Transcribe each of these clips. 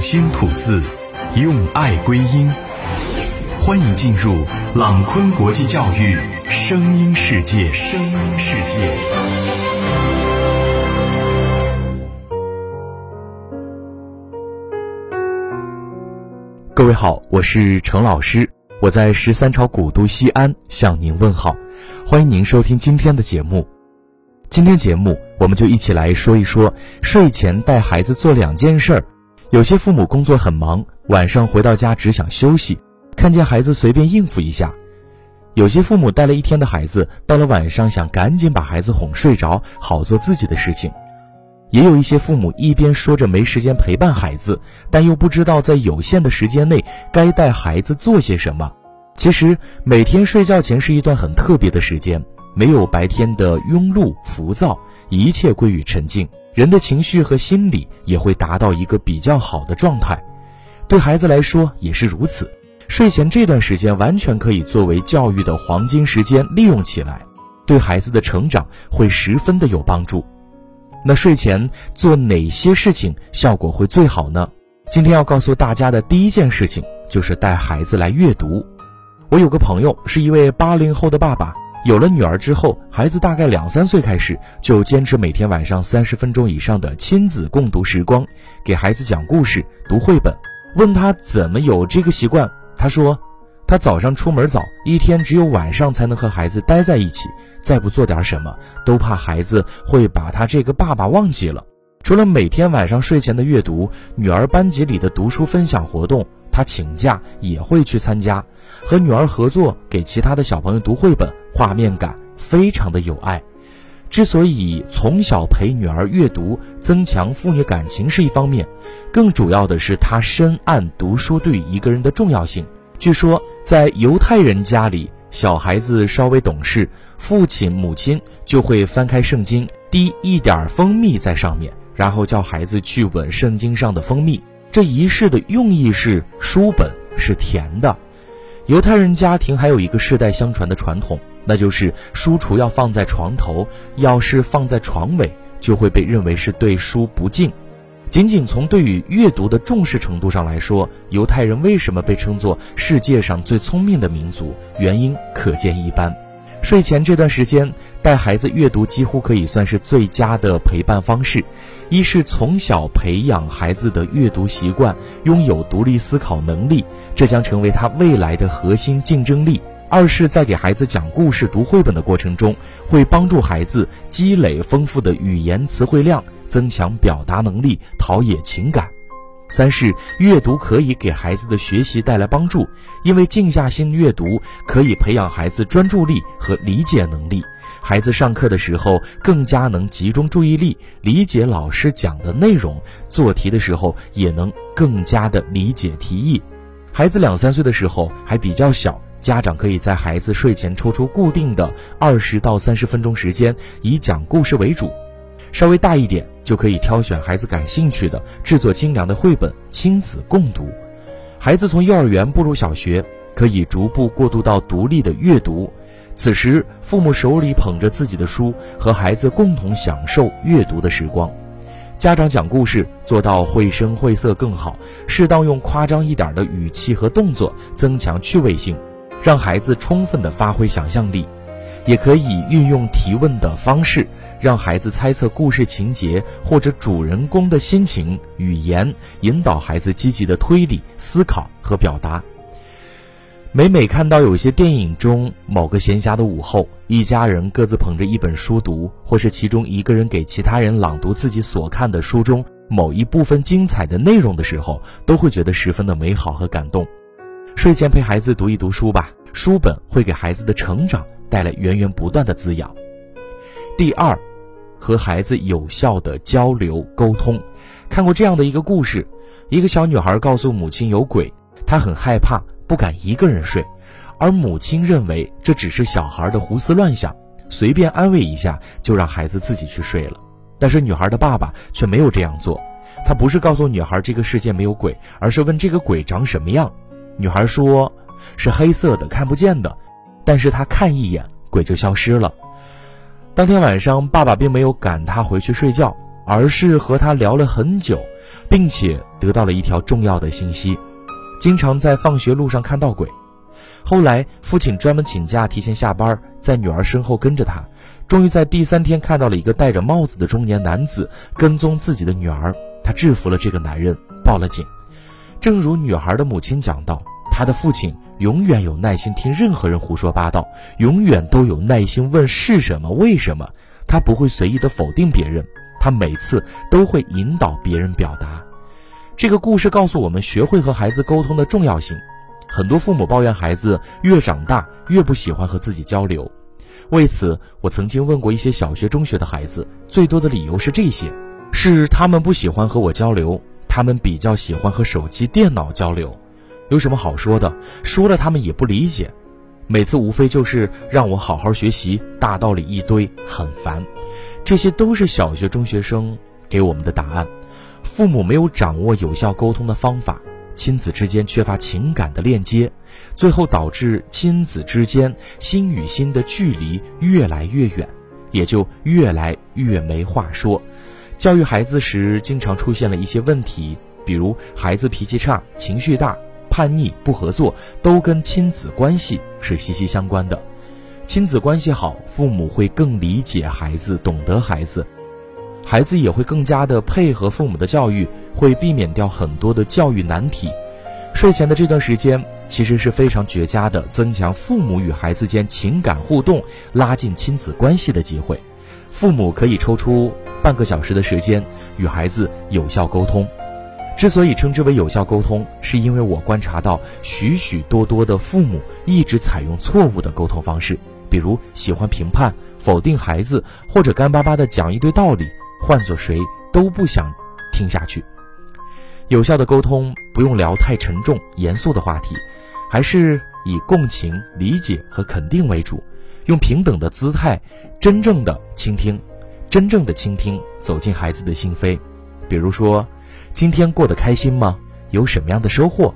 心吐字，用爱归音。欢迎进入朗坤国际教育声音世界。声音世界。各位好，我是程老师，我在十三朝古都西安向您问好，欢迎您收听今天的节目。今天节目，我们就一起来说一说睡前带孩子做两件事儿。有些父母工作很忙，晚上回到家只想休息，看见孩子随便应付一下；有些父母带了一天的孩子，到了晚上想赶紧把孩子哄睡着，好做自己的事情；也有一些父母一边说着没时间陪伴孩子，但又不知道在有限的时间内该带孩子做些什么。其实，每天睡觉前是一段很特别的时间。没有白天的庸碌浮躁，一切归于沉静，人的情绪和心理也会达到一个比较好的状态。对孩子来说也是如此，睡前这段时间完全可以作为教育的黄金时间利用起来，对孩子的成长会十分的有帮助。那睡前做哪些事情效果会最好呢？今天要告诉大家的第一件事情就是带孩子来阅读。我有个朋友是一位八零后的爸爸。有了女儿之后，孩子大概两三岁开始，就坚持每天晚上三十分钟以上的亲子共读时光，给孩子讲故事、读绘本。问他怎么有这个习惯，他说，他早上出门早，一天只有晚上才能和孩子待在一起，再不做点什么，都怕孩子会把他这个爸爸忘记了。除了每天晚上睡前的阅读，女儿班级里的读书分享活动。他请假也会去参加，和女儿合作给其他的小朋友读绘本，画面感非常的有爱。之所以从小陪女儿阅读，增强父女感情是一方面，更主要的是他深谙读书对一个人的重要性。据说在犹太人家里，小孩子稍微懂事，父亲母亲就会翻开圣经，滴一点蜂蜜在上面，然后叫孩子去吻圣经上的蜂蜜。这仪式的用意是书本是甜的，犹太人家庭还有一个世代相传的传统，那就是书橱要放在床头，要是放在床尾，就会被认为是对书不敬。仅仅从对于阅读的重视程度上来说，犹太人为什么被称作世界上最聪明的民族，原因可见一斑。睡前这段时间带孩子阅读，几乎可以算是最佳的陪伴方式。一是从小培养孩子的阅读习惯，拥有独立思考能力，这将成为他未来的核心竞争力；二是，在给孩子讲故事、读绘本的过程中，会帮助孩子积累丰富的语言词汇量，增强表达能力，陶冶情感。三是阅读可以给孩子的学习带来帮助，因为静下心阅读可以培养孩子专注力和理解能力。孩子上课的时候更加能集中注意力，理解老师讲的内容；做题的时候也能更加的理解题意。孩子两三岁的时候还比较小，家长可以在孩子睡前抽出固定的二十到三十分钟时间，以讲故事为主。稍微大一点，就可以挑选孩子感兴趣的，制作精良的绘本，亲子共读。孩子从幼儿园步入小学，可以逐步过渡到独立的阅读。此时，父母手里捧着自己的书，和孩子共同享受阅读的时光。家长讲故事做到绘声绘色更好，适当用夸张一点的语气和动作，增强趣味性，让孩子充分的发挥想象力。也可以运用提问的方式，让孩子猜测故事情节或者主人公的心情、语言，引导孩子积极的推理、思考和表达。每每看到有些电影中某个闲暇的午后，一家人各自捧着一本书读，或是其中一个人给其他人朗读自己所看的书中某一部分精彩的内容的时候，都会觉得十分的美好和感动。睡前陪孩子读一读书吧，书本会给孩子的成长。带来源源不断的滋养。第二，和孩子有效的交流沟通。看过这样的一个故事：一个小女孩告诉母亲有鬼，她很害怕，不敢一个人睡，而母亲认为这只是小孩的胡思乱想，随便安慰一下就让孩子自己去睡了。但是女孩的爸爸却没有这样做，他不是告诉女孩这个世界没有鬼，而是问这个鬼长什么样。女孩说：“是黑色的，看不见的。”但是她看一眼，鬼就消失了。当天晚上，爸爸并没有赶她回去睡觉，而是和她聊了很久，并且得到了一条重要的信息：经常在放学路上看到鬼。后来，父亲专门请假提前下班，在女儿身后跟着她，终于在第三天看到了一个戴着帽子的中年男子跟踪自己的女儿。他制服了这个男人，报了警。正如女孩的母亲讲到，她的父亲永远有耐心听任何人胡说八道，永远都有耐心问是什么、为什么。他不会随意的否定别人，他每次都会引导别人表达。这个故事告诉我们，学会和孩子沟通的重要性。很多父母抱怨孩子越长大越不喜欢和自己交流，为此，我曾经问过一些小学、中学的孩子，最多的理由是这些：是他们不喜欢和我交流，他们比较喜欢和手机、电脑交流。有什么好说的？说了他们也不理解。每次无非就是让我好好学习，大道理一堆，很烦。这些都是小学、中学生给我们的答案。父母没有掌握有效沟通的方法。亲子之间缺乏情感的链接，最后导致亲子之间心与心的距离越来越远，也就越来越没话说。教育孩子时，经常出现了一些问题，比如孩子脾气差、情绪大、叛逆、不合作，都跟亲子关系是息息相关的。亲子关系好，父母会更理解孩子，懂得孩子。孩子也会更加的配合父母的教育，会避免掉很多的教育难题。睡前的这段时间其实是非常绝佳的增强父母与孩子间情感互动、拉近亲子关系的机会。父母可以抽出半个小时的时间与孩子有效沟通。之所以称之为有效沟通，是因为我观察到许许多多的父母一直采用错误的沟通方式，比如喜欢评判、否定孩子，或者干巴巴的讲一堆道理。换做谁都不想听下去。有效的沟通不用聊太沉重、严肃的话题，还是以共情、理解和肯定为主，用平等的姿态，真正的倾听，真正的倾听，走进孩子的心扉。比如说，今天过得开心吗？有什么样的收获？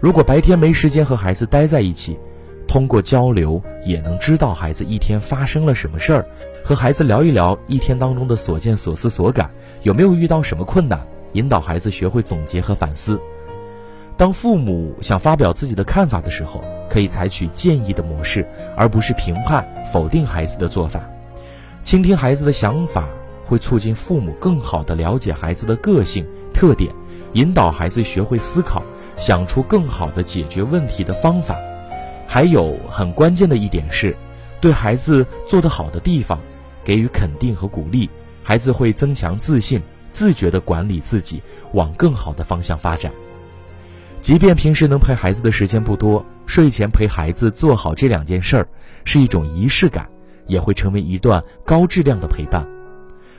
如果白天没时间和孩子待在一起。通过交流也能知道孩子一天发生了什么事儿，和孩子聊一聊一天当中的所见所思所感，有没有遇到什么困难，引导孩子学会总结和反思。当父母想发表自己的看法的时候，可以采取建议的模式，而不是评判否定孩子的做法。倾听孩子的想法，会促进父母更好地了解孩子的个性特点，引导孩子学会思考，想出更好的解决问题的方法。还有很关键的一点是，对孩子做得好的地方给予肯定和鼓励，孩子会增强自信，自觉地管理自己，往更好的方向发展。即便平时能陪孩子的时间不多，睡前陪孩子做好这两件事儿，是一种仪式感，也会成为一段高质量的陪伴。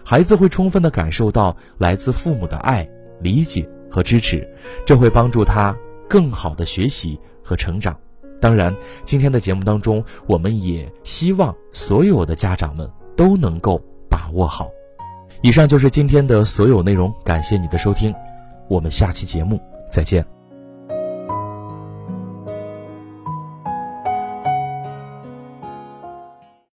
孩子会充分的感受到来自父母的爱、理解和支持，这会帮助他更好的学习和成长。当然，今天的节目当中，我们也希望所有的家长们都能够把握好。以上就是今天的所有内容，感谢你的收听，我们下期节目再见。